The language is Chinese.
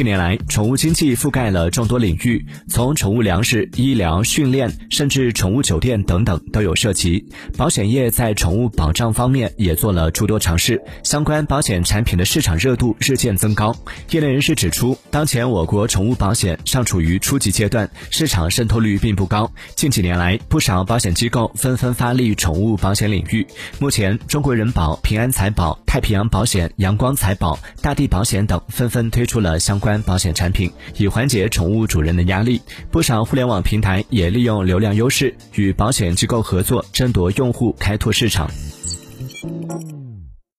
近年来，宠物经济覆盖了众多领域，从宠物粮食、医疗、训练，甚至宠物酒店等等都有涉及。保险业在宠物保障方面也做了诸多尝试，相关保险产品的市场热度日渐增高。业内人士指出，当前我国宠物保险尚处于初级阶段，市场渗透率并不高。近几年来，不少保险机构纷纷发力宠物保险领域。目前，中国人保、平安财保、太平洋保险、阳光财保、大地保险等纷纷推出了相。关保险产品，以缓解宠物主人的压力。不少互联网平台也利用流量优势，与保险机构合作，争夺用户，开拓市场。